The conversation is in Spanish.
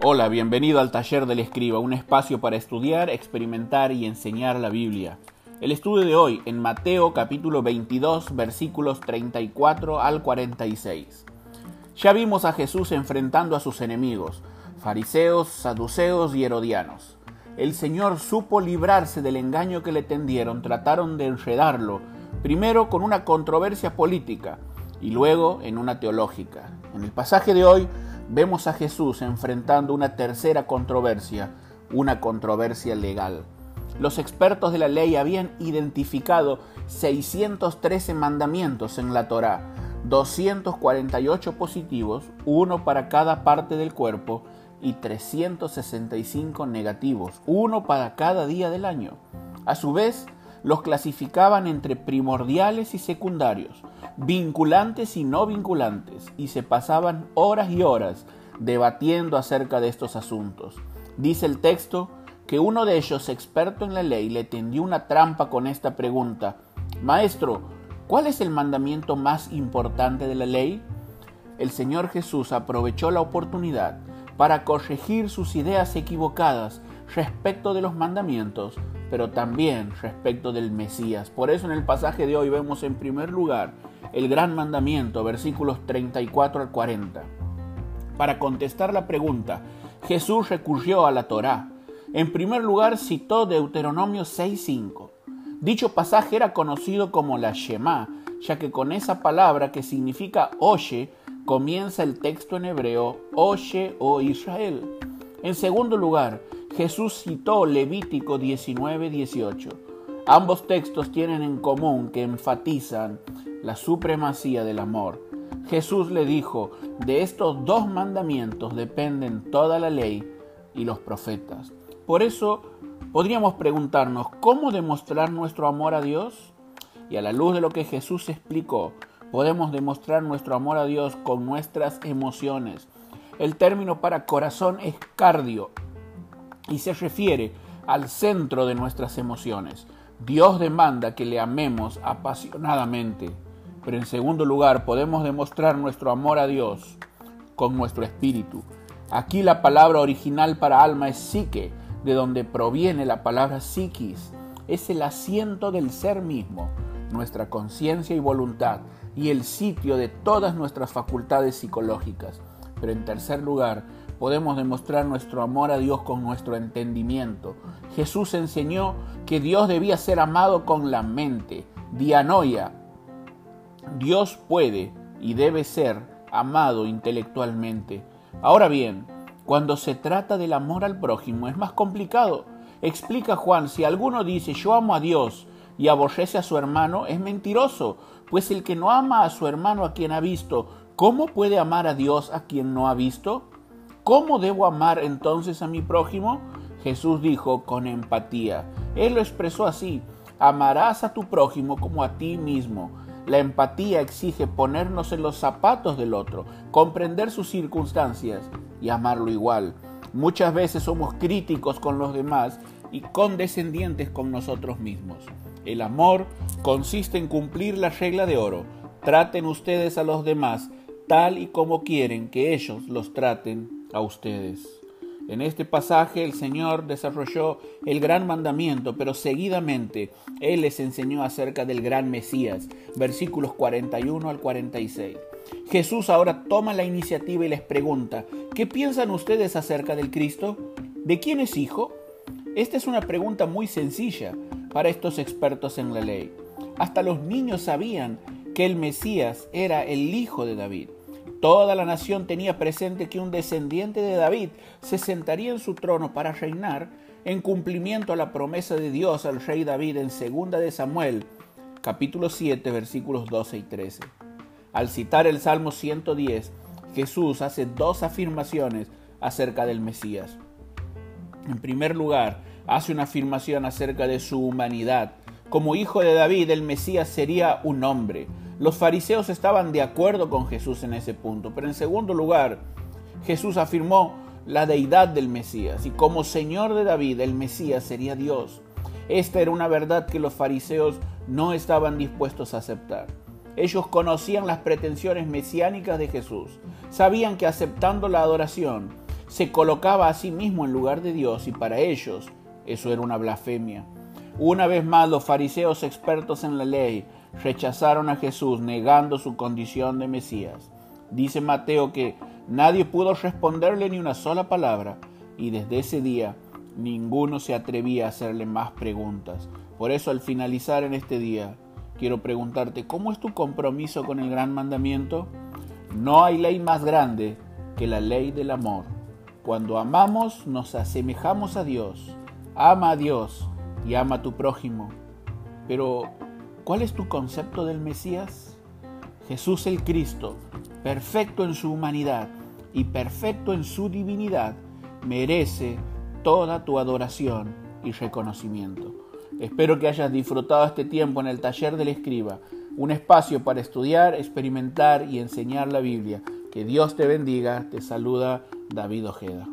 Hola, bienvenido al Taller del Escriba, un espacio para estudiar, experimentar y enseñar la Biblia. El estudio de hoy en Mateo capítulo 22 versículos 34 al 46. Ya vimos a Jesús enfrentando a sus enemigos, fariseos, saduceos y herodianos. El Señor supo librarse del engaño que le tendieron, trataron de enredarlo, primero con una controversia política y luego en una teológica. En el pasaje de hoy vemos a Jesús enfrentando una tercera controversia, una controversia legal. Los expertos de la ley habían identificado 613 mandamientos en la Torá, 248 positivos, uno para cada parte del cuerpo, y 365 negativos, uno para cada día del año. A su vez, los clasificaban entre primordiales y secundarios, vinculantes y no vinculantes, y se pasaban horas y horas debatiendo acerca de estos asuntos. Dice el texto que uno de ellos, experto en la ley, le tendió una trampa con esta pregunta. Maestro, ¿cuál es el mandamiento más importante de la ley? El Señor Jesús aprovechó la oportunidad para corregir sus ideas equivocadas respecto de los mandamientos, pero también respecto del Mesías. Por eso en el pasaje de hoy vemos en primer lugar el gran mandamiento, versículos 34 al 40. Para contestar la pregunta, Jesús recurrió a la Torá. En primer lugar citó Deuteronomio 6.5. Dicho pasaje era conocido como la Shema, ya que con esa palabra que significa oye, comienza el texto en hebreo, oye, oh Israel. En segundo lugar, Jesús citó Levítico 19:18. Ambos textos tienen en común que enfatizan la supremacía del amor. Jesús le dijo, de estos dos mandamientos dependen toda la ley y los profetas. Por eso podríamos preguntarnos, ¿cómo demostrar nuestro amor a Dios? Y a la luz de lo que Jesús explicó, podemos demostrar nuestro amor a Dios con nuestras emociones. El término para corazón es cardio, y se refiere al centro de nuestras emociones. Dios demanda que le amemos apasionadamente, pero en segundo lugar podemos demostrar nuestro amor a Dios con nuestro espíritu. Aquí la palabra original para alma es psique, de donde proviene la palabra psiquis. Es el asiento del ser mismo, nuestra conciencia y voluntad, y el sitio de todas nuestras facultades psicológicas. Pero en tercer lugar, podemos demostrar nuestro amor a Dios con nuestro entendimiento. Jesús enseñó que Dios debía ser amado con la mente, dianoia. Dios puede y debe ser amado intelectualmente. Ahora bien, cuando se trata del amor al prójimo es más complicado. Explica Juan, si alguno dice yo amo a Dios y aborrece a su hermano, es mentiroso, pues el que no ama a su hermano a quien ha visto, ¿cómo puede amar a Dios a quien no ha visto? ¿Cómo debo amar entonces a mi prójimo? Jesús dijo con empatía. Él lo expresó así, amarás a tu prójimo como a ti mismo. La empatía exige ponernos en los zapatos del otro, comprender sus circunstancias y amarlo igual. Muchas veces somos críticos con los demás y condescendientes con nosotros mismos. El amor consiste en cumplir la regla de oro. Traten ustedes a los demás tal y como quieren que ellos los traten a ustedes. En este pasaje el Señor desarrolló el gran mandamiento, pero seguidamente Él les enseñó acerca del gran Mesías, versículos 41 al 46. Jesús ahora toma la iniciativa y les pregunta, ¿qué piensan ustedes acerca del Cristo? ¿De quién es hijo? Esta es una pregunta muy sencilla para estos expertos en la ley. Hasta los niños sabían que el Mesías era el hijo de David. Toda la nación tenía presente que un descendiente de David se sentaría en su trono para reinar en cumplimiento a la promesa de Dios al rey David en 2 de Samuel, capítulo 7, versículos 12 y 13. Al citar el Salmo 110, Jesús hace dos afirmaciones acerca del Mesías. En primer lugar, hace una afirmación acerca de su humanidad. Como hijo de David, el Mesías sería un hombre, los fariseos estaban de acuerdo con Jesús en ese punto, pero en segundo lugar, Jesús afirmó la deidad del Mesías y como Señor de David, el Mesías sería Dios. Esta era una verdad que los fariseos no estaban dispuestos a aceptar. Ellos conocían las pretensiones mesiánicas de Jesús, sabían que aceptando la adoración, se colocaba a sí mismo en lugar de Dios y para ellos eso era una blasfemia. Una vez más los fariseos expertos en la ley rechazaron a Jesús negando su condición de Mesías. Dice Mateo que nadie pudo responderle ni una sola palabra y desde ese día ninguno se atrevía a hacerle más preguntas. Por eso al finalizar en este día, quiero preguntarte, ¿cómo es tu compromiso con el gran mandamiento? No hay ley más grande que la ley del amor. Cuando amamos nos asemejamos a Dios. Ama a Dios y ama a tu prójimo. Pero, ¿cuál es tu concepto del Mesías? Jesús el Cristo, perfecto en su humanidad y perfecto en su divinidad, merece toda tu adoración y reconocimiento. Espero que hayas disfrutado este tiempo en el taller del escriba, un espacio para estudiar, experimentar y enseñar la Biblia. Que Dios te bendiga. Te saluda David Ojeda.